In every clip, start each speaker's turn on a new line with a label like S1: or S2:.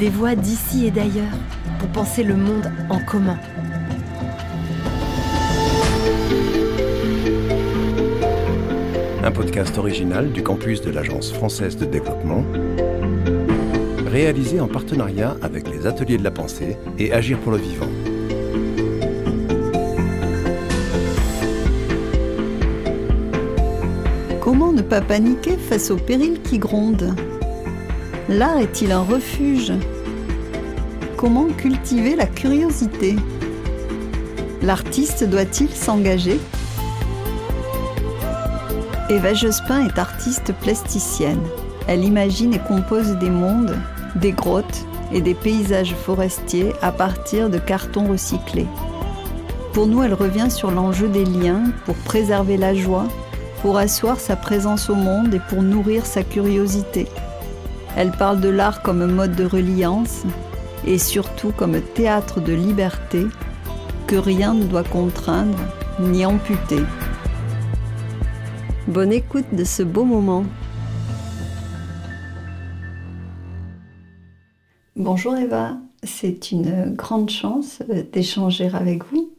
S1: des voix d'ici et d'ailleurs pour penser le monde en commun.
S2: Un podcast original du campus de l'Agence française de développement, réalisé en partenariat avec les Ateliers de la Pensée et Agir pour le Vivant.
S3: Comment ne pas paniquer face aux périls qui grondent? L'art est-il un refuge? Comment cultiver la curiosité? L'artiste doit-il s'engager? Eva Jospin est artiste plasticienne. Elle imagine et compose des mondes, des grottes et des paysages forestiers à partir de cartons recyclés. Pour nous, elle revient sur l'enjeu des liens pour préserver la joie, pour asseoir sa présence au monde et pour nourrir sa curiosité. Elle parle de l'art comme mode de reliance et surtout comme théâtre de liberté que rien ne doit contraindre ni amputer. Bonne écoute de ce beau moment. Bonjour Eva, c'est une grande chance d'échanger avec vous.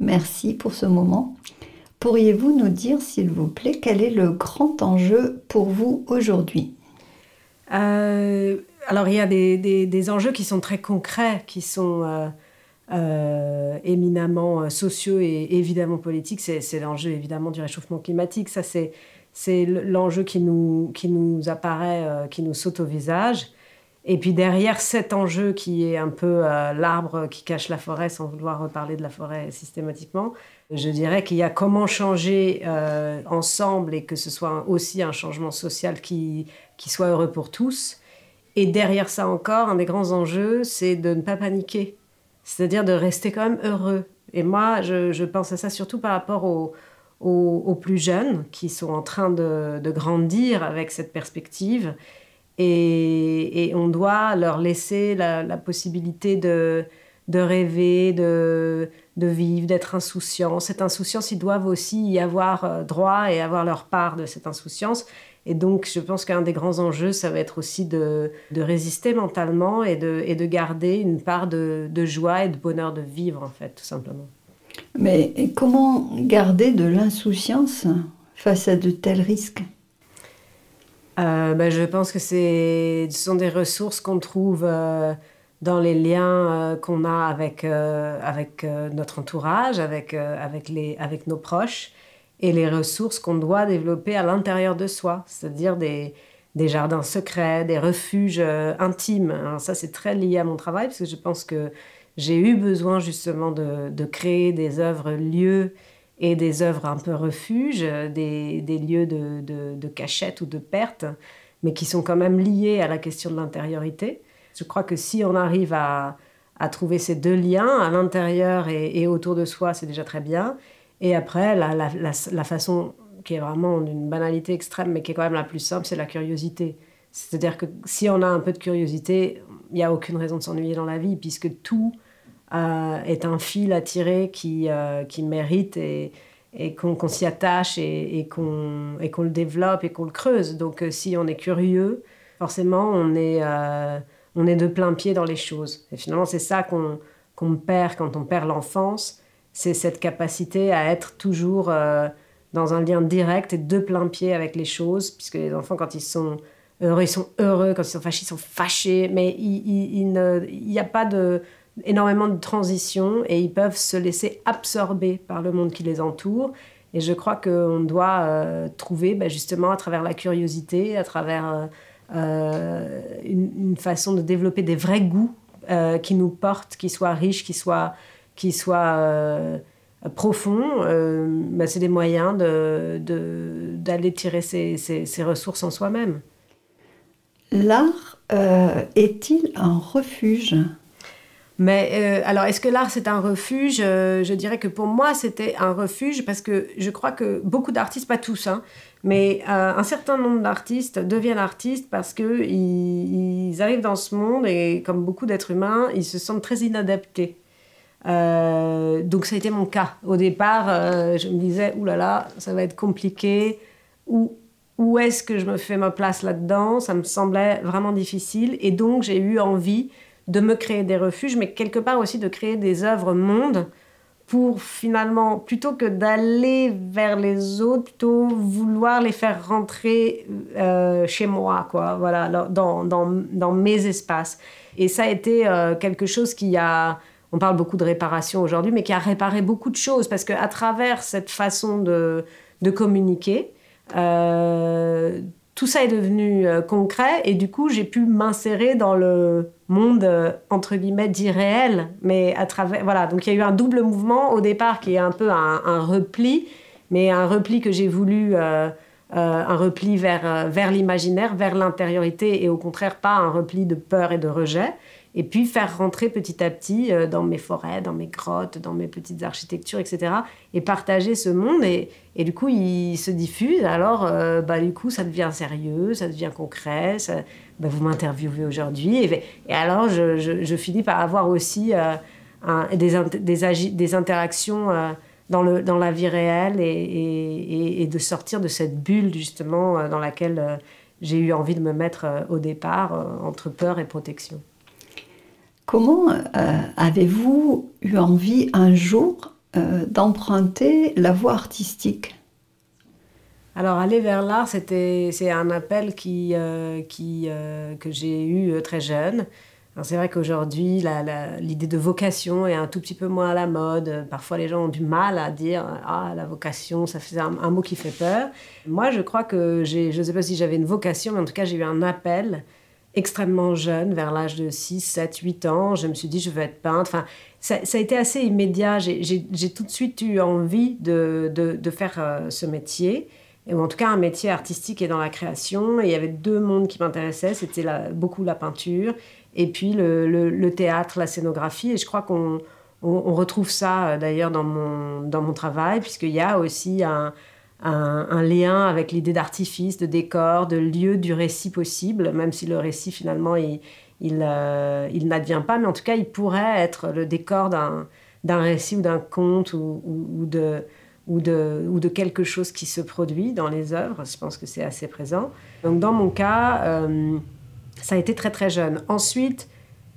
S3: Merci pour ce moment. Pourriez-vous nous dire, s'il vous plaît, quel est le grand enjeu pour vous aujourd'hui?
S4: Euh, Alors, il y a des, enjeux qui sont très concrets, qui sont euh, euh, éminemment sociaux et évidemment politiques. C'est l'enjeu, évidemment, du réchauffement climatique. Ça, c'est l'enjeu qui nous, qui nous apparaît, qui nous saute au visage. Et puis derrière cet enjeu qui est un peu l'arbre qui cache la forêt, sans vouloir reparler de la forêt systématiquement, je dirais qu'il y a comment changer euh, ensemble et que ce soit aussi un changement social qui, soit heureux pour tous. Et derrière ça encore, un des grands enjeux, c'est de ne pas paniquer, c'est-à-dire de rester quand même heureux. Et moi, je, pense à ça surtout par rapport aux, plus jeunes qui sont en train de grandir avec cette perspective. Et, on doit leur laisser la, possibilité de, de rêver, de, de vivre, d'être insouciant. Cette insouciance, ils doivent aussi y avoir euh, droit et avoir leur part de cette insouciance. Et donc, je pense qu'un des grands enjeux, ça va être aussi de, résister mentalement et de, et de garder une part de, joie et de bonheur de vivre, en fait, tout simplement.
S3: Mais comment garder de l'insouciance face à de tels risques?
S4: Euh, ben, Je pense que ce sont des ressources qu'on trouve... Euh, dans les liens euh, qu'on a avec, notre entourage, avec, nos proches, et les ressources qu'on doit développer à l'intérieur de soi, c'est-à-dire des, des jardins secrets, des refuges intimes. ça, c'est très lié à mon travail, parce que je pense que j'ai eu besoin justement de, de, créer des œuvres lieux et des œuvres un peu refuges, des, des lieux de, cachette ou de perte, mais qui sont quand même liés à la question de l'intériorité. Je crois que si on arrive à, trouver ces deux liens à l'intérieur et, autour de soi, c'est déjà très bien. Et après, la, façon qui est vraiment d'une banalité extrême, mais qui est quand même la plus simple, c'est la curiosité. C'est-à-dire que si on a un peu de curiosité, il n'y a aucune raison de s'ennuyer dans la vie, puisque tout euh, est un fil à tirer qui, euh, qui mérite et, et qu'on s'y attache et, et qu'on le développe et qu'on le creuse. Donc euh, si on est curieux, forcément, on est on est de plein pied dans les choses. Et finalement, c'est ça qu'on perd quand on perd l'enfance, c'est cette capacité à être toujours euh, dans un lien direct et de plein pied avec les choses, puisque les enfants, quand ils sont heureux, ils sont heureux, quand ils sont fâchés, ils sont fâchés, mais il n'y a pas de, énormément de transition et ils peuvent se laisser absorber par le monde qui les entoure. Et je crois qu'on doit euh, trouver bah, justement à travers la curiosité, à travers... Euh, euh, une, façon de développer des vrais goûts qui nous portent, qui soient riches, qui soient, profonds. Bah, c'est des moyens d'aller tirer ces, ces, ressources en soi-même.
S3: L'art est-il un refuge?
S4: Mais alors, est-ce que l'art c'est un refuge? Je dirais que pour moi c'était un refuge parce que je crois que beaucoup d'artistes, pas tous, hein, mais euh, un certain nombre d'artistes deviennent artistes parce qu'ils ils arrivent dans ce monde et comme beaucoup d'êtres humains, ils se sentent très inadaptés. Euh, donc ça a été mon cas. Au départ, euh, je me disais, oulala, là là, ça va être compliqué. Ou où est-ce que je me fais ma place là-dedans Ça me semblait vraiment difficile. Et donc, j'ai eu envie de me créer des refuges, mais quelque part aussi de créer des œuvres mondes pour finalement, plutôt que d'aller vers les autres, plutôt vouloir les faire rentrer euh, chez moi, quoi, voilà, dans, dans, dans, mes espaces. Et ça a été euh, quelque chose qui a, on parle beaucoup de réparation aujourd'hui, mais qui a réparé beaucoup de choses, parce qu'à travers cette façon de, de communiquer, euh, tout ça est devenu concret et du coup j'ai pu m'insérer dans le monde euh, entre guillemets dit réel mais à travers voilà donc il y a eu un double mouvement au départ qui est un peu un, repli mais un repli que j'ai voulu un repli vers, vers l'imaginaire vers l'intériorité et au contraire pas un repli de peur et de rejet et puis faire rentrer petit à petit euh, dans mes forêts, dans mes grottes, dans mes petites architectures, etc. Et partager ce monde. Et, et du coup, il se diffuse. Alors, euh, bah, du coup, ça devient sérieux, ça devient concret. Ça, bah, vous m'interviewez aujourd'hui. Et, et, alors, je, finis par avoir aussi euh, des, des, interactions dans, le, dans la vie réelle et, de sortir de cette bulle, justement, dans laquelle j'ai eu envie de me mettre au départ, entre peur et protection.
S3: Comment euh, avez-vous eu envie un jour euh, d'emprunter la voie artistique?
S4: Alors aller vers l'art, c'était c'est un appel qui, euh, qui que j'ai eu très jeune. C'est vrai qu'aujourd'hui, l'idée de vocation est un tout petit peu moins à la mode. Parfois, les gens ont du mal à dire ah la vocation, ça fait un, mot qui fait peur. Moi, je crois que j'ai, je ne sais pas si j'avais une vocation, mais en tout cas, j'ai eu un appel extrêmement jeune, vers l'âge de 6, 7, 8 ans. Je me suis dit, je veux être peintre. Enfin, ça, a été assez immédiat. J'ai tout de suite eu envie de, de, faire euh, ce métier, ou en tout cas un métier artistique et dans la création. Il y avait deux mondes qui m'intéressaient. C'était beaucoup la peinture et puis le, théâtre, la scénographie. Et je crois qu'on on, retrouve ça euh, d'ailleurs dans mon, dans mon travail, puisqu'il y a aussi un lien avec l'idée d'artifice, de décor, de lieu du récit possible, même si le récit finalement il, euh, n'advient pas, mais en tout cas il pourrait être le décor d'un, récit ou d'un conte ou, de, ou, de, ou de quelque chose qui se produit dans les œuvres. Je pense que c'est assez présent. Donc dans mon cas, euh, ça a été très très jeune. Ensuite,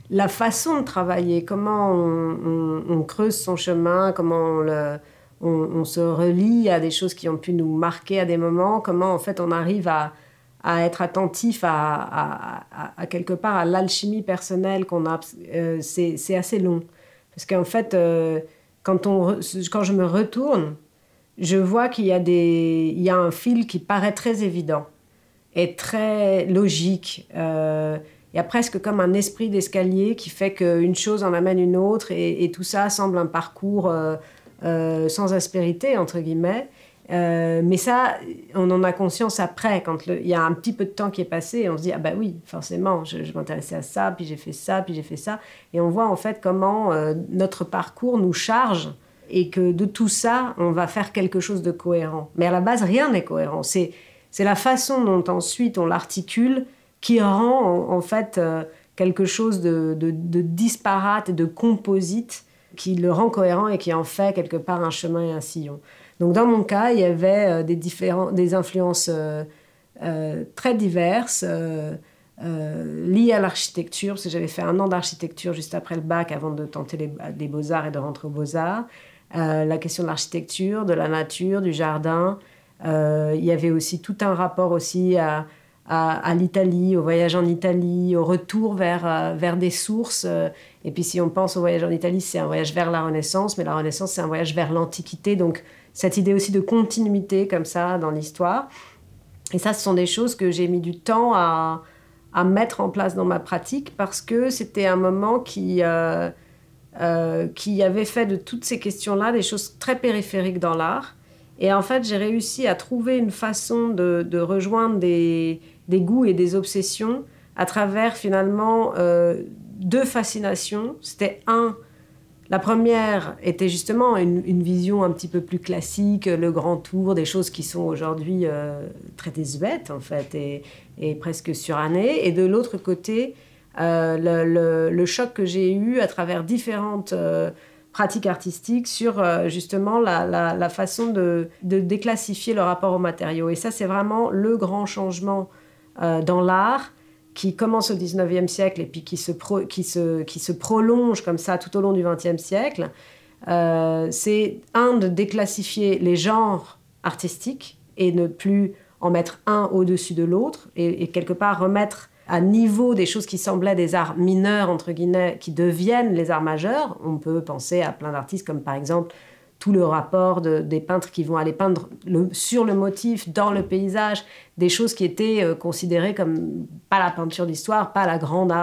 S4: la façon de travailler, comment on, creuse son chemin, comment on se relie à des choses qui ont pu nous marquer à des moments, comment en fait on arrive à, être attentif à, quelque part à l'alchimie personnelle qu'on a, euh, c'est assez long. Parce qu'en fait, euh, quand, on, quand je me retourne, je vois qu'il y, a y a un fil qui paraît très évident et très logique. Euh, il y a presque comme un esprit d'escalier qui fait qu'une chose en amène une autre et, tout ça semble un parcours euh, sans aspérité, entre guillemets. Euh, mais ça, on en a conscience après, quand il y a un petit peu de temps qui est passé, on se dit, ah bah oui, forcément, je, m'intéressais à ça, puis j'ai fait ça, puis j'ai fait ça. Et on voit en fait comment euh, notre parcours nous charge et que de tout ça, on va faire quelque chose de cohérent. Mais à la base, rien n'est cohérent. C'est, la façon dont ensuite on l'articule qui rend en, fait quelque chose de, de, de, disparate de composite qui le rend cohérent et qui en fait quelque part un chemin et un sillon. Donc dans mon cas, il y avait euh, des, des influences euh, euh, très diverses liées à l'architecture, parce que j'avais fait un an d'architecture juste après le bac avant de tenter les, beaux-arts et de rentrer aux beaux-arts. La question de l'architecture, de la nature, du jardin. il y avait aussi tout un rapport aussi à, l'Italie, au voyage en Italie, au retour vers, euh, vers des sources. Euh, et puis si on pense au voyage en Italie, c'est un voyage vers la Renaissance, mais la Renaissance, c'est un voyage vers l'Antiquité. Donc cette idée aussi de continuité comme ça dans l'histoire. Et ça, ce sont des choses que j'ai mis du temps à, à, mettre en place dans ma pratique parce que c'était un moment qui, euh, qui avait fait de toutes ces questions-là des choses très périphériques dans l'art. Et en fait, j'ai réussi à trouver une façon de, rejoindre des, goûts et des obsessions à travers finalement euh, deux fascinations. C'était un, la première était justement une, vision un petit peu plus classique, le grand tour, des choses qui sont aujourd'hui euh, très désuètes en fait et presque surannées. Et de l'autre côté, euh, le, choc que j'ai eu à travers différentes pratiques artistiques sur euh, justement la, façon de, déclassifier le rapport aux matériaux. Et ça, c'est vraiment le grand changement euh, dans l'art qui commence au 19e siècle et puis qui se, qui se, qui se prolonge comme ça tout au long du 20e siècle. Euh, c'est un de déclassifier les genres artistiques et ne plus en mettre un au-dessus de l'autre et quelque part remettre à niveau des choses qui semblaient des arts mineurs, entre guillemets, qui deviennent les arts majeurs. On peut penser à plein d'artistes comme par exemple tout le rapport des peintres qui vont aller peindre sur le motif, dans le paysage, des choses qui étaient euh, considérées comme pas la peinture d'histoire, pas la grande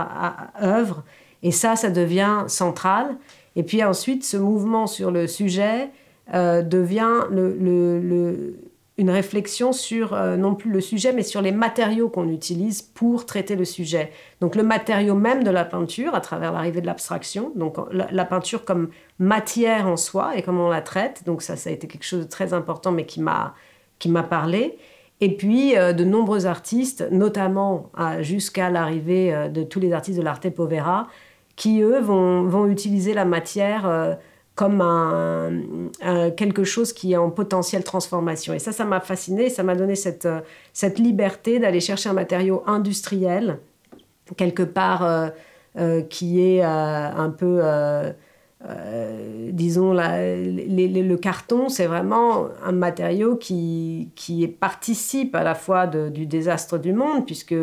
S4: œuvre. Et ça, ça devient central. Et puis ensuite, ce mouvement sur le sujet euh, devient le, le une réflexion sur euh, non plus le sujet, mais sur les matériaux qu'on utilise pour traiter le sujet. Donc le matériau même de la peinture, à travers l'arrivée de l'abstraction, donc la, peinture comme matière en soi et comment on la traite. Donc ça, ça a été quelque chose de très important, mais qui m'a parlé. Et puis euh, de nombreux artistes, notamment jusqu'à l'arrivée euh, de tous les artistes de l'arte povera, qui eux vont, vont utiliser la matière comme un, quelque chose qui est en potentielle transformation. Et ça, ça m'a fasciné, ça m'a donné cette, cette liberté d'aller chercher un matériau industriel, quelque part euh, euh, qui est euh, un peu, disons, le carton, c'est vraiment un matériau qui, qui participe à la fois du désastre du monde, puisque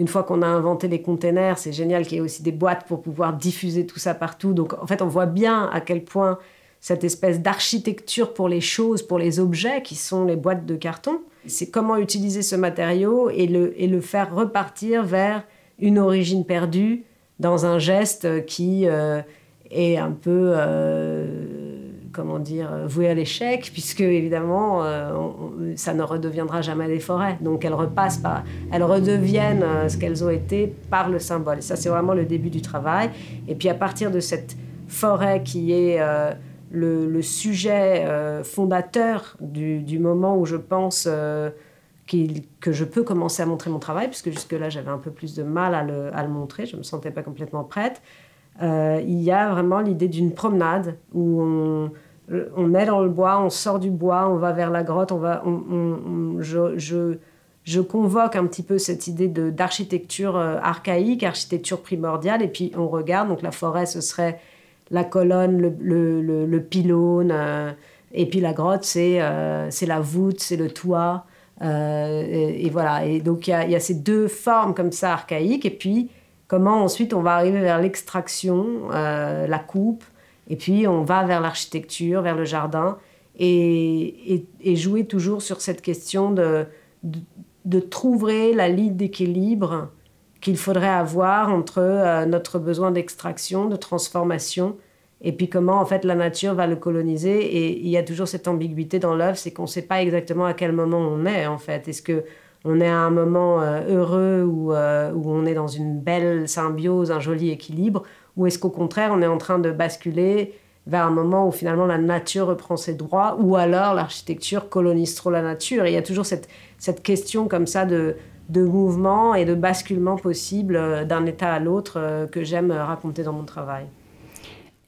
S4: une fois qu'on a inventé les containers, c'est génial qu'il y ait aussi des boîtes pour pouvoir diffuser tout ça partout. Donc en fait, on voit bien à quel point cette espèce d'architecture pour les choses, pour les objets qui sont les boîtes de carton, c'est comment utiliser ce matériau et le, et le faire repartir vers une origine perdue dans un geste qui euh, est un peu... Euh, comment dire, vouées à l'échec, puisque évidemment, euh, ça ne redeviendra jamais des forêts. Donc elles repassent par, elles redeviennent euh, ce qu'elles ont été par le symbole. Et ça, c'est vraiment le début du travail. Et puis à partir de cette forêt qui est euh, le, sujet fondateur du, moment où je pense que je peux commencer à montrer mon travail, puisque jusque-là, j'avais un peu plus de mal à le, à le montrer, je ne me sentais pas complètement prête. Euh, il y a vraiment l'idée d'une promenade où on, on, est dans le bois, on sort du bois, on va vers la grotte, on va, je, convoque un petit peu cette idée d'architecture euh, archaïque, architecture primordiale, et puis on regarde, donc la forêt, ce serait la colonne, le, le, pylône, euh, et puis la grotte, c'est la voûte, c'est le toit. Et, voilà, et donc il y, a ces deux formes comme ça archaïques, et puis comment ensuite on va arriver vers l'extraction, euh, la coupe, et puis on va vers l'architecture, vers le jardin, et, jouer toujours sur cette question de, de, trouver la ligne d'équilibre qu'il faudrait avoir entre euh, notre besoin d'extraction, de transformation, et puis comment en fait la nature va le coloniser. Et il y a toujours cette ambiguïté dans l'œuvre, c'est qu'on ne sait pas exactement à quel moment on est en fait. Est-ce que on est à un moment euh, heureux euh, où, on est dans une belle symbiose, un joli équilibre, ou est-ce qu'au contraire on est en train de basculer vers un moment où finalement la nature reprend ses droits, ou alors l'architecture colonise trop la nature? Il y a toujours cette, cette question comme ça de, de mouvement et de basculement possible euh, d'un état à l'autre que j'aime raconter dans mon travail.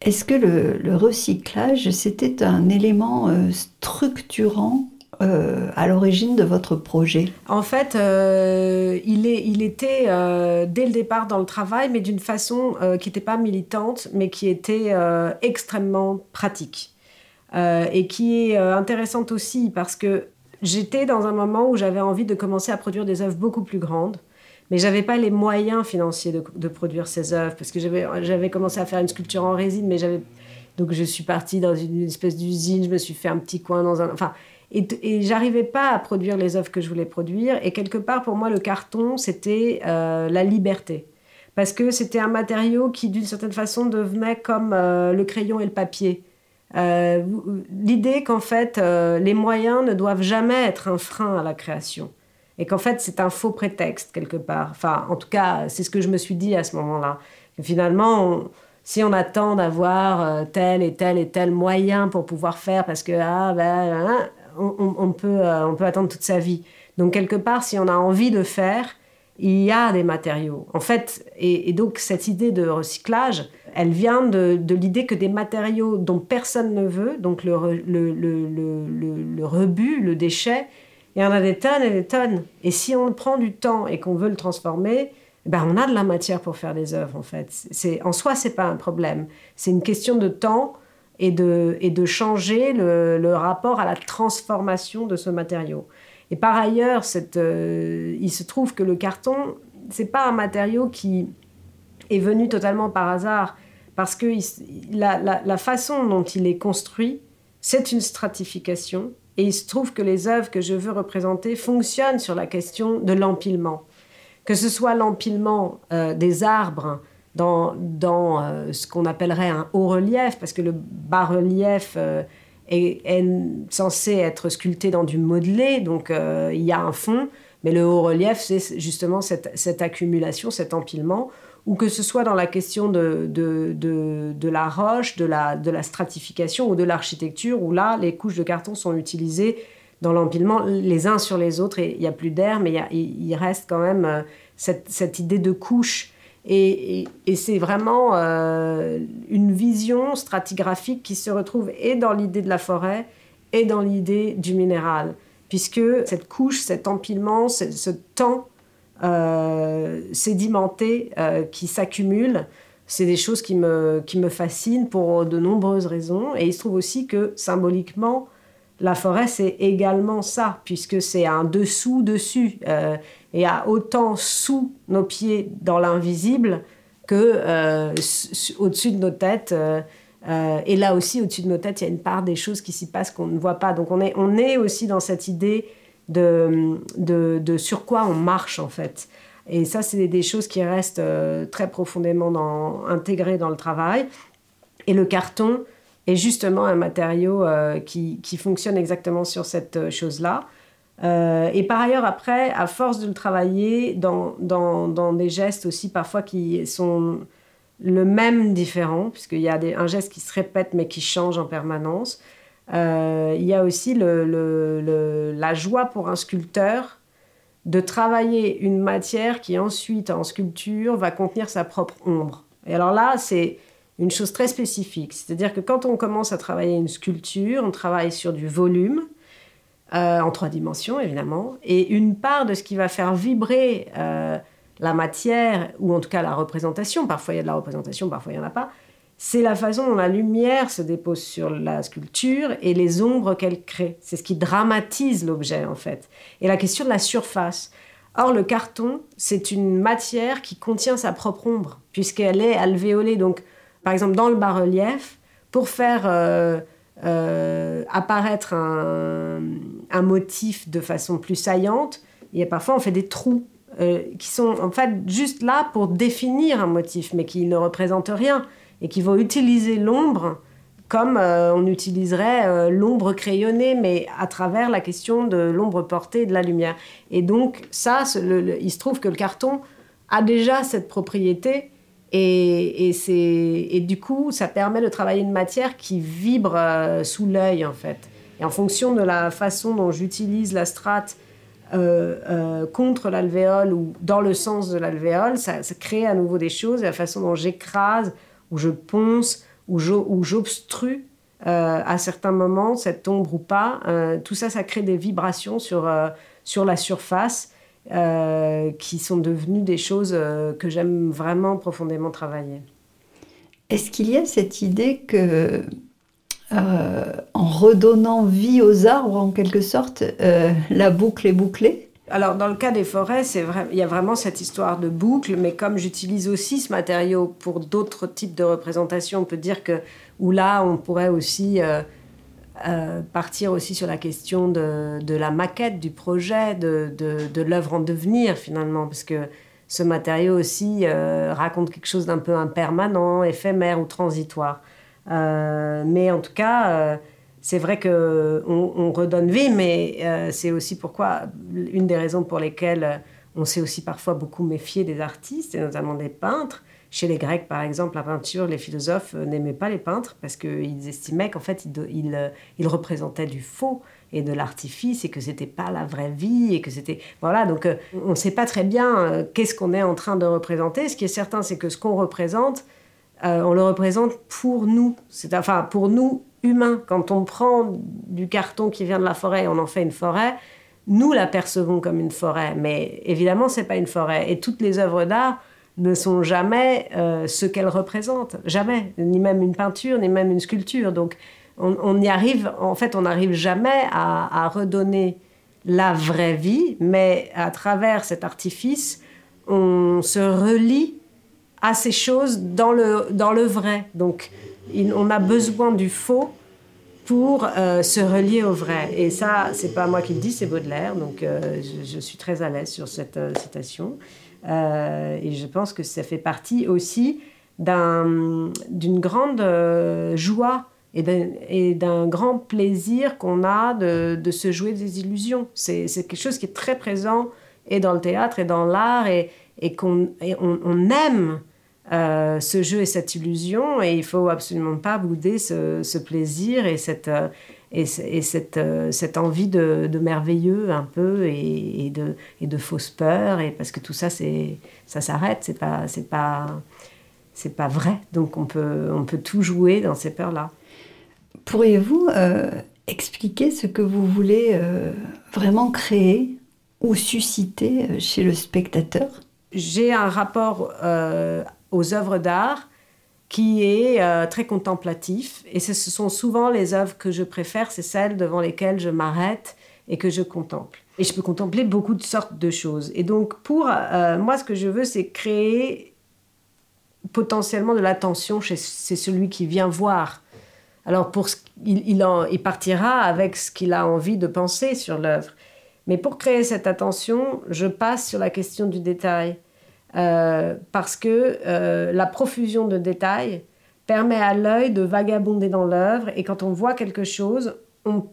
S3: Est-ce que le recyclage, c'était un élément structurant euh, à l'origine de votre projet?
S4: En fait, euh, il, est, il, était euh, dès le départ dans le travail, mais d'une façon qui n'était pas militante, mais qui était extrêmement pratique. et qui est intéressante aussi parce que j'étais dans un moment où j'avais envie de commencer à produire des œuvres beaucoup plus grandes. Mais j'avais pas les moyens financiers de, produire ces œuvres parce que j'avais commencé à faire une sculpture en résine, mais j'avais donc je suis partie dans une espèce d'usine, je me suis fait un petit coin dans un, enfin et, et j'arrivais pas à produire les œuvres que je voulais produire. Et quelque part, pour moi, le carton, c'était euh, la liberté. Parce que c'était un matériau qui, d'une certaine façon, devenait comme euh, le crayon et le papier. Euh, l'idée qu'en fait, les moyens ne doivent jamais être un frein à la création. Et qu'en fait, c'est un faux prétexte, quelque part. Enfin, en tout cas, c'est ce que je me suis dit à ce moment-là. Finalement, si on attend d'avoir tel et tel et tel moyen pour pouvoir faire, parce que, ah, ben, on, peut, euh, on peut attendre toute sa vie. Donc quelque part, si on a envie de faire, il y a des matériaux. En fait, et, donc cette idée de recyclage, elle vient de, l'idée que des matériaux dont personne ne veut, donc le, le, le, rebut, le déchet, il y en a des tonnes et des tonnes. Et si on prend du temps et qu'on veut le transformer, ben on a de la matière pour faire des œuvres en fait. C'est, en soi, c'est pas un problème. C'est une question de temps et de, et de changer le, rapport à la transformation de ce matériau. Et par ailleurs, cette, euh, il se trouve que le carton, c'est pas un matériau qui est venu totalement par hasard, parce que la, la, façon dont il est construit, c'est une stratification. Et il se trouve que les œuvres que je veux représenter fonctionnent sur la question de l'empilement. Que ce soit l'empilement euh, des arbres dans, euh, ce qu'on appellerait un haut relief, parce que le bas relief euh, est, censé être sculpté dans du modelé, donc il y a un fond, mais le haut relief, c'est justement cette, accumulation, cet empilement ou que ce soit dans la question de, la roche, de la, stratification ou de l'architecture, où là, les couches de carton sont utilisées dans l'empilement les uns sur les autres, et il n'y a plus d'air, mais il, reste quand même euh, cette, cette idée de couche. Et, c'est vraiment euh, une vision stratigraphique qui se retrouve et dans l'idée de la forêt et dans l'idée du minéral, puisque cette couche, cet empilement, ce temps euh, sédimentés euh, qui s'accumulent. C'est des choses qui me, qui me fascinent pour de nombreuses raisons. Et il se trouve aussi que symboliquement, la forêt, c'est également ça, puisque c'est un dessous-dessus. Euh, et à autant sous nos pieds dans l'invisible que euh, au-dessus de nos têtes. et là aussi, au-dessus de nos têtes, il y a une part des choses qui s'y passent qu'on ne voit pas. Donc on est, on est aussi dans cette idée de, de, sur quoi on marche en fait. Et ça, c'est des choses qui restent euh, très profondément intégrées dans le travail. Et le carton est justement un matériau euh, qui, qui, fonctionne exactement sur cette euh, chose-là. et par ailleurs, après, à force de le travailler dans, dans, dans, des gestes aussi parfois qui sont le même différent, puisqu'il y a un geste qui se répète mais qui change en permanence, euh, il y a aussi la joie pour un sculpteur de travailler une matière qui ensuite, en sculpture, va contenir sa propre ombre. Et alors là, c'est une chose très spécifique. C'est-à-dire que quand on commence à travailler une sculpture, on travaille sur du volume, euh, en trois dimensions évidemment, et une part de ce qui va faire vibrer euh, la matière, ou en tout cas la représentation, parfois il y a de la représentation, parfois il n'y en a pas, c'est la façon dont la lumière se dépose sur la sculpture et les ombres qu'elle crée. C'est ce qui dramatise l'objet en fait. Et la question de la surface. Or, le carton, c'est une matière qui contient sa propre ombre, puisqu'elle est alvéolée. Donc, par exemple, dans le bas-relief, pour faire euh, euh, apparaître un, motif de façon plus saillante, il y a parfois on fait des trous euh, qui sont en fait juste là pour définir un motif, mais qui ne représentent rien et qui vont utiliser l'ombre comme on utiliserait l'ombre crayonnée, mais à travers la question de l'ombre portée et de la lumière. Et donc ça, il se trouve que le carton a déjà cette propriété et, et, du coup, ça permet de travailler une matière qui vibre euh, sous l'œil, en fait. Et en fonction de la façon dont j'utilise la strate contre l'alvéole ou dans le sens de l'alvéole, ça, crée à nouveau des choses. Et la façon dont j'écrase où je ponce, où j'obstrue euh, à certains moments cette ombre ou pas. Euh, tout ça, ça crée des vibrations sur, euh, sur la surface qui sont devenues des choses que j'aime vraiment profondément travailler.
S3: Est-ce qu'il y a cette idée que en redonnant vie aux arbres, en quelque sorte, la boucle est bouclée?
S4: Alors, dans le cas des forêts, c'est vrai, il y a vraiment cette histoire de boucle, mais comme j'utilise aussi ce matériau pour d'autres types de représentations, on peut dire que, ou là, on pourrait aussi euh, euh, partir aussi sur la question de, la maquette, du projet, de, de, l'œuvre en devenir, finalement, parce que ce matériau aussi euh, raconte quelque chose d'un peu impermanent, éphémère ou transitoire. mais en tout cas c'est vrai qu'on on redonne vie, mais euh, c'est aussi pourquoi, une des raisons pour lesquelles euh, on s'est aussi parfois beaucoup méfié des artistes, et notamment des peintres. Chez les Grecs, par exemple, la peinture, les philosophes euh, n'aimaient pas les peintres parce qu'ils estimaient qu'en fait, ils, ils, représentaient du faux et de l'artifice et que c'était pas la vraie vie et que c'était voilà donc on ne sait pas très bien qu'est-ce qu'on est en train de représenter ce qui est certain c'est que ce qu'on représente on le représente pour nous. C'est enfin pour nous humains. Quand on prend du carton qui vient de la forêt, et on en fait une forêt. Nous la percevons comme une forêt, mais évidemment c'est pas une forêt. Et toutes les œuvres d'art ne sont jamais ce qu'elles représentent, jamais, ni même une peinture, ni même une sculpture. Donc on, y arrive, en fait, on n'arrive jamais à, redonner la vraie vie, mais à travers cet artifice, on se relie à ces choses dans le, dans le vrai. Donc, on a besoin du faux pour euh, se relier au vrai. Et ça, c'est pas moi qui le dis, c'est Baudelaire. Donc, euh, je, suis très à l'aise sur cette euh, citation. et je pense que ça fait partie aussi d'une grande joie et d'un grand plaisir qu'on a de, se jouer des illusions. C'est quelque chose qui est très présent et dans le théâtre et dans l'art et, qu'on on, aime euh, ce jeu et cette illusion et il faut absolument pas bouder ce, plaisir et cette, euh, et, cette, euh, cette envie de, merveilleux un peu et, de, et de fausse peur et parce que tout ça c'est ça s'arrête c'est pas c'est pas c'est pas vrai. Donc on peut on peut tout jouer dans ces peurs là
S3: Pourriez-vous euh, expliquer ce que vous voulez euh, vraiment créer ou susciter euh, chez le spectateur?
S4: J'ai un rapport aux œuvres d'art qui est très contemplatif et ce sont souvent les œuvres que je préfère, c'est celles devant lesquelles je m'arrête et que je contemple. Et je peux contempler beaucoup de sortes de choses. Et donc pour moi, ce que je veux, c'est créer potentiellement de l'attention chez celui qui vient voir alors, pour il, partira avec ce qu'il a envie de penser sur l'œuvre. Mais pour créer cette attention, je passe sur la question du détail. Euh, parce que euh, la profusion de détails permet à l'œil de vagabonder dans l'œuvre et quand on voit quelque chose, on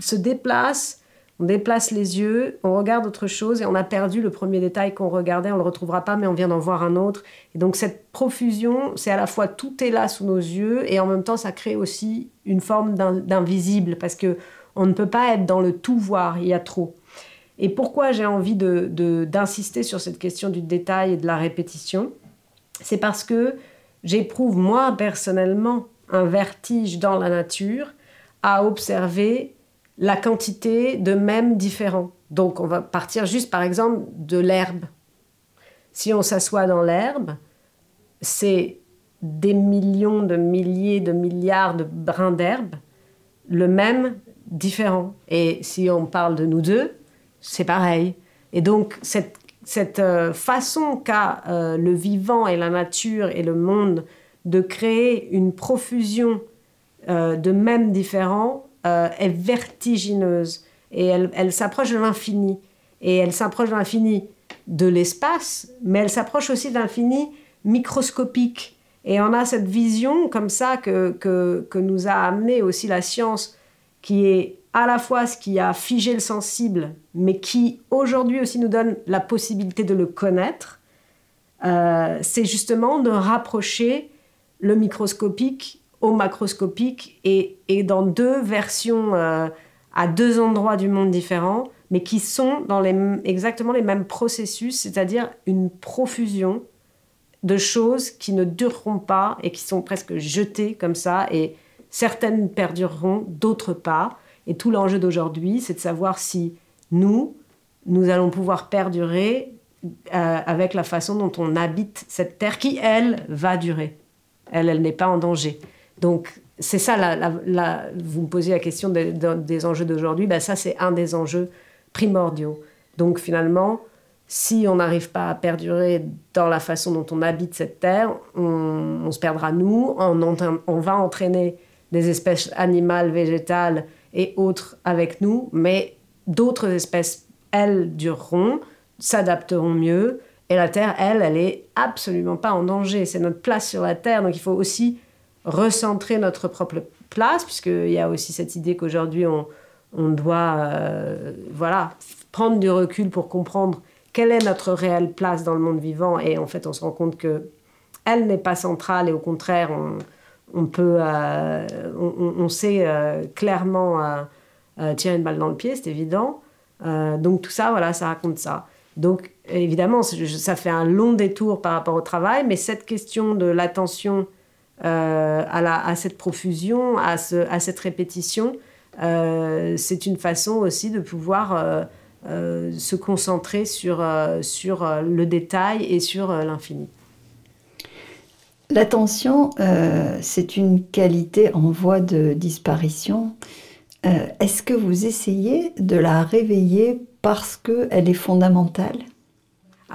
S4: se déplace on déplace les yeux, on regarde autre chose et on a perdu le premier détail qu'on regardait, on ne le retrouvera pas, mais on vient d'en voir un autre. Et donc cette profusion, c'est à la fois tout est là sous nos yeux et en même temps ça crée aussi une forme d'invisible parce que on ne peut pas être dans le tout voir, il y a trop. Et pourquoi j'ai envie d'insister sur cette question du détail et de la répétition? C'est parce que j'éprouve moi personnellement un vertige dans la nature à observer la quantité de mèmes différents. Donc on va partir juste par exemple de l'herbe. Si on s'assoit dans l'herbe, c'est des millions de milliers de milliards de brins d'herbe, le même différent. Et si on parle de nous deux, c'est pareil. Et donc cette, euh, façon qu'a euh, le vivant et la nature et le monde de créer une profusion euh, de mèmes différents est vertigineuse et elle, s'approche de l'infini. Et elle s'approche de l'infini de l'espace, mais elle s'approche aussi de l'infini microscopique. Et on a cette vision comme ça que, que, nous a amené aussi la science, qui est à la fois ce qui a figé le sensible, mais qui aujourd'hui aussi nous donne la possibilité de le connaître. Euh, c'est justement de rapprocher le microscopique au macroscopique et, dans deux versions euh, à deux endroits du monde différents, mais qui sont dans exactement les mêmes processus, c'est-à-dire une profusion de choses qui ne dureront pas et qui sont presque jetées comme ça, et certaines perdureront, d'autres pas. Et tout l'enjeu d'aujourd'hui, c'est de savoir si nous, nous allons pouvoir perdurer euh, avec la façon dont on habite cette terre qui, elle, va durer. Elle, elle n'est pas en danger. Donc, c'est ça, vous me posez la question des enjeux d'aujourd'hui, ben ça, c'est un des enjeux primordiaux. Donc, finalement, si on n'arrive pas à perdurer dans la façon dont on habite cette terre, on, se perdra nous, on, on, va entraîner des espèces animales, végétales et autres avec nous, mais d'autres espèces, elles, dureront, s'adapteront mieux, et la Terre, elle, elle est absolument pas en danger. C'est notre place sur la Terre, donc il faut aussi recentrer notre propre place, puisqu'il y a aussi cette idée qu'aujourd'hui, on, doit euh, voilà, prendre du recul pour comprendre quelle est notre réelle place dans le monde vivant. Et en fait, on se rend compte que elle n'est pas centrale et au contraire, on, on peut, euh, on, sait euh, clairement tirer une balle dans le pied, c'est évident. donc tout ça, voilà, ça raconte ça. Donc, évidemment, ça fait un long détour par rapport au travail, mais cette question de l'attention euh, à, cette profusion, à, cette répétition, euh, c'est une façon aussi de pouvoir euh, se concentrer sur, le détail et sur l'infini.
S3: L'attention, c'est une qualité en voie de disparition. Est-ce que vous essayez de la réveiller parce qu'elle est fondamentale?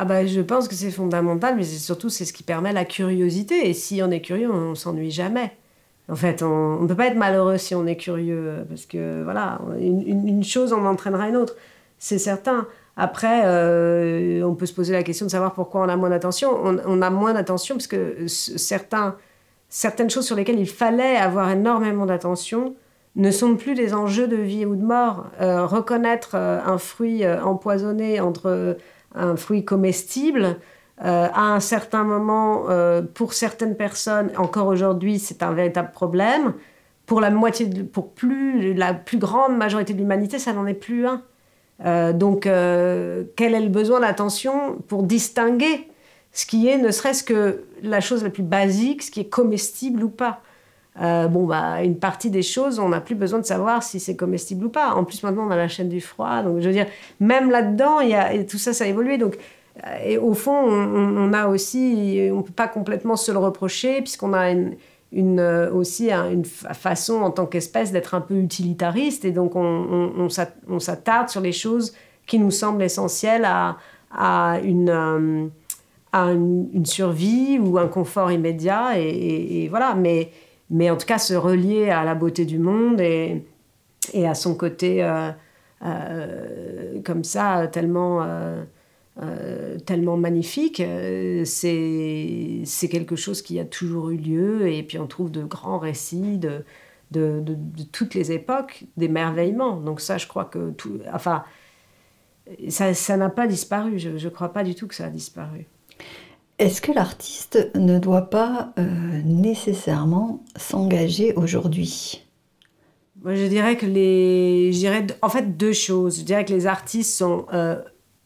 S4: Ah bah, je pense que c'est fondamental, mais surtout c'est ce qui permet la curiosité. Et si on est curieux, on, s'ennuie jamais. En fait, on ne peut pas être malheureux si on est curieux, parce que voilà, une, chose en entraînera une autre, c'est certain. Après, euh, on peut se poser la question de savoir pourquoi on a moins d'attention. On, a moins d'attention parce que certains, certaines choses sur lesquelles il fallait avoir énormément d'attention ne sont plus des enjeux de vie ou de mort. Euh, reconnaître euh, un fruit euh, empoisonné entre un fruit comestible, à un certain moment, pour certaines personnes, encore aujourd'hui, c'est un véritable problème. Pour la moitié, pour plus, la plus grande majorité de l'humanité, ça n'en est plus un. Donc, quel est le besoin d'attention pour distinguer ce qui est, ne serait-ce que la chose la plus basique, ce qui est comestible ou pas? Euh, bon, bah, une partie des choses, on n'a plus besoin de savoir si c'est comestible ou pas. En plus, maintenant, on a la chaîne du froid. Donc, je veux dire, même là-dedans, y a, tout ça, ça a évolué. Donc, euh, et au fond, on, a aussi, on ne peut pas complètement se le reprocher, puisqu'on a une, une, euh, aussi une façon, en tant qu'espèce, d'être un peu utilitariste. Et donc, on, on s'attarde sur les choses qui nous semblent essentielles à, une. à une, survie ou un confort immédiat et, voilà mais mais en tout cas se relier à la beauté du monde et, et à son côté euh, euh, comme ça tellement euh, tellement magnifique c'est c'est quelque chose qui a toujours eu lieu et puis on trouve de grands récits de de, de, toutes les époques d'émerveillement. Donc ça je crois que tout enfin ça n'a pas disparu. Je ne crois pas du tout que ça a disparu.
S3: Est-ce que l'artiste ne doit pas euh, nécessairement s'engager aujourd'hui?
S4: Moi, je dirais que les, je dirais en fait deux choses. Je dirais que les artistes sont euh,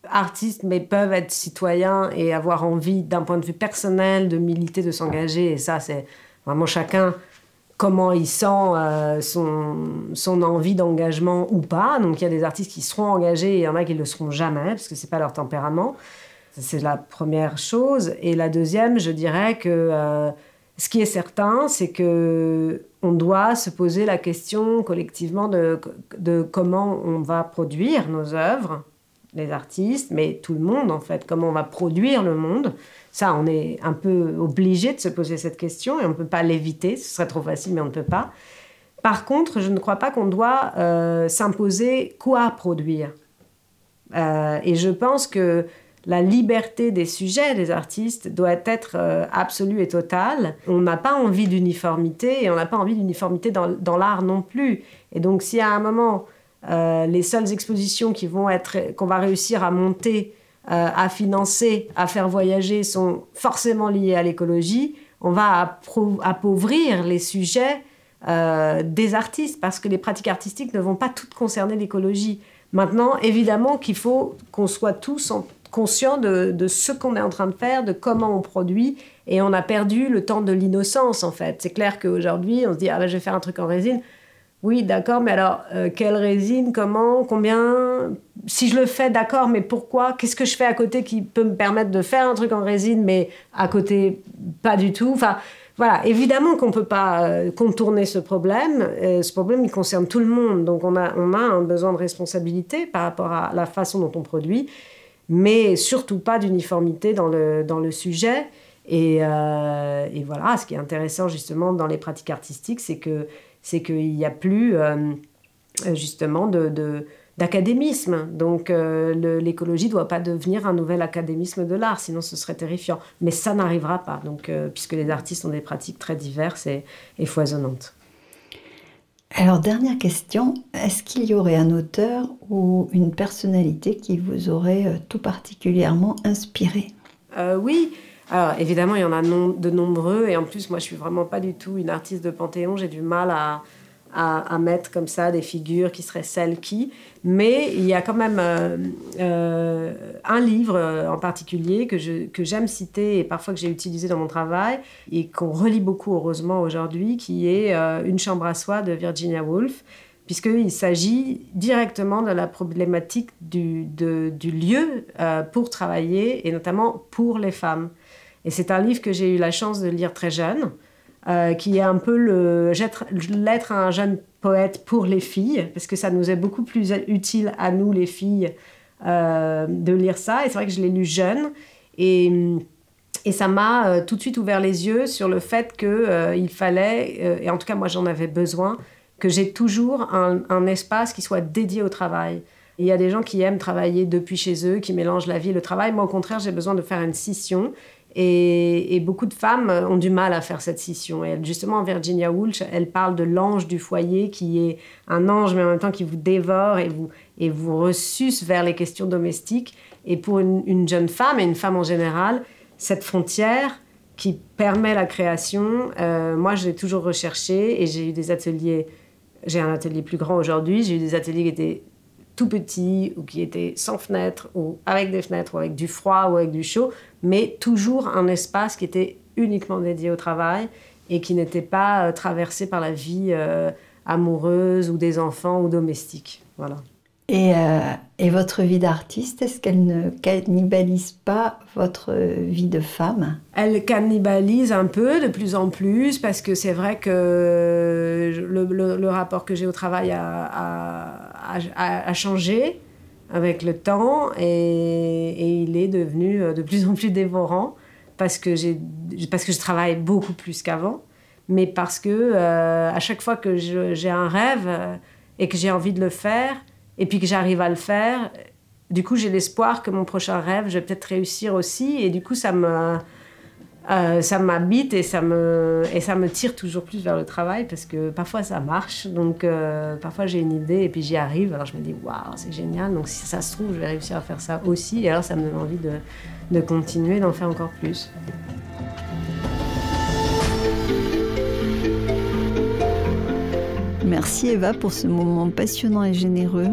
S4: artistes, mais peuvent être citoyens et avoir envie, d'un point de vue personnel, de militer, de s'engager. Et ça, c'est vraiment chacun comment il sent euh, son, son envie d'engagement ou pas. Donc, il y a des artistes qui seront engagés et il y en a qui ne le seront jamais parce que c'est pas leur tempérament. C'est la première chose. Et la deuxième, je dirais que euh, ce qui est certain, c'est que on doit se poser la question collectivement de, de, comment on va produire nos œuvres, les artistes, mais tout le monde en fait, comment on va produire le monde. Ça, on est un peu obligé de se poser cette question et on ne peut pas l'éviter. Ce serait trop facile, mais on ne peut pas. Par contre, je ne crois pas qu'on doit euh, s'imposer quoi produire. Euh, et je pense que la liberté des sujets des artistes doit être euh, absolue et totale. On n'a pas envie d'uniformité et on n'a pas envie d'uniformité dans, l'art non plus. Et donc si à un moment, euh, les seules expositions qui vont être, qu'on va réussir à monter, euh, à financer, à faire voyager sont forcément liées à l'écologie, on va appauvrir les sujets des artistes parce que les pratiques artistiques ne vont pas toutes concerner l'écologie. Maintenant, évidemment qu'il faut qu'on soit tous en conscient de, ce qu'on est en train de faire, de comment on produit, et on a perdu le temps de l'innocence en fait. C'est clair qu'aujourd'hui, on se dit ah ben, je vais faire un truc en résine. Oui, d'accord, mais alors euh, quelle résine, comment, combien Si je le fais, d'accord, mais pourquoi Qu'est-ce que je fais à côté qui peut me permettre de faire un truc en résine, mais à côté pas du tout? Enfin, voilà, évidemment qu'on ne peut pas euh, contourner ce problème. ce problème, il concerne tout le monde. Donc on a, on a un besoin de responsabilité par rapport à la façon dont on produit mais surtout pas d'uniformité dans le, dans le sujet. Et, euh, et, voilà, ce qui est intéressant justement dans les pratiques artistiques, c'est que c'est qu'il n'y a plus euh, justement de, d'académisme. Donc euh, l'écologie ne doit pas devenir un nouvel académisme de l'art, sinon ce serait terrifiant. Mais ça n'arrivera pas, donc, puisque les artistes ont des pratiques très diverses et, et foisonnantes.
S3: Alors, dernière question, est-ce qu'il y aurait un auteur ou une personnalité qui vous aurait euh, tout particulièrement inspiré?
S4: Euh, Oui, alors évidemment, il y en a de nombreux, et en plus, moi, je suis vraiment pas du tout une artiste de Panthéon, j'ai du mal à, mettre comme ça des figures qui seraient celles qui. Mais il y a quand même euh, euh, un livre euh, en particulier que, j'aime citer et parfois que j'ai utilisé dans mon travail et qu'on relit beaucoup heureusement aujourd'hui, qui est Une chambre à soi de Virginia Woolf, puisqu'il s'agit directement de la problématique du lieu pour travailler et notamment pour les femmes. Et c'est un livre que j'ai eu la chance de lire très jeune. Euh, qui est un peu l'être un jeune poète pour les filles, parce que ça nous est beaucoup plus utile à nous les filles euh, de lire ça. Et c'est vrai que je l'ai lu jeune et ça m'a euh, tout de suite ouvert les yeux sur le fait que il fallait, et en tout cas moi j'en avais besoin, que j'ai toujours un, un, espace qui soit dédié au travail. Il y a des gens qui aiment travailler depuis chez eux, qui mélangent la vie et le travail. Moi, au contraire, j'ai besoin de faire une scission et, beaucoup de femmes ont du mal à faire cette scission. Et justement, Virginia Woolf, elle parle de l'ange du foyer qui est un ange, mais en même temps qui vous dévore et vous, et vous ressuce vers les questions domestiques. Et pour une, jeune femme, et une femme en général, cette frontière qui permet la création, euh, moi, je l'ai toujours recherchée et j'ai eu des ateliers. J'ai un atelier plus grand aujourd'hui, j'ai eu des ateliers qui étaient tout petits ou qui étaient sans fenêtre ou avec des fenêtres ou avec du froid ou avec du chaud, mais toujours un espace qui était uniquement dédié au travail et qui n'était pas euh, traversé par la vie euh, amoureuse ou des enfants ou domestique. Voilà.
S3: Et, euh, et votre vie d'artiste, est-ce qu'elle ne cannibalise pas votre vie de femme?
S4: Elle cannibalise un peu, de plus en plus, parce que c'est vrai que le, le, rapport que j'ai au travail a, a, changé avec le temps et, il est devenu euh, de plus en plus dévorant parce que, parce que je travaille beaucoup plus qu'avant, mais parce que euh, à chaque fois que j'ai un rêve euh, et que j'ai envie de le faire et puis que j'arrive à le faire, du coup j'ai l'espoir que mon prochain rêve, je vais peut-être réussir aussi et du coup ça me euh, ça m'habite et ça me et ça me tire toujours plus vers le travail parce que parfois ça marche. Donc euh, parfois j'ai une idée et puis j'y arrive. Alors je me dis waouh c'est génial. Donc si ça se trouve je vais réussir à faire ça aussi. Et alors ça me donne envie de, de continuer d'en faire encore plus.
S3: Merci Eva pour ce moment passionnant et généreux.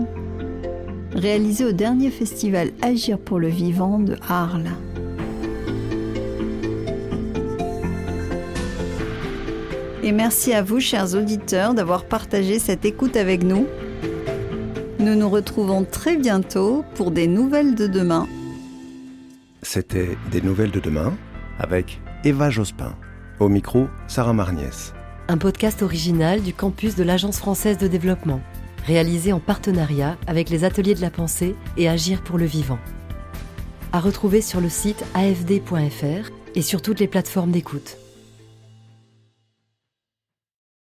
S3: Réalisé au dernier festival Agir pour le vivant de Arles. Et merci à vous, chers auditeurs, d'avoir partagé cette écoute avec nous. Nous nous retrouvons très bientôt pour des nouvelles de demain.
S2: C'était Des nouvelles de demain avec Eva Jospin. Au micro, Sarah Marniès.
S1: Un podcast original du campus de l'Agence française de développement, réalisé en partenariat avec les ateliers de la pensée et Agir pour le vivant. À retrouver sur le site afd.fr et sur toutes les plateformes d'écoute.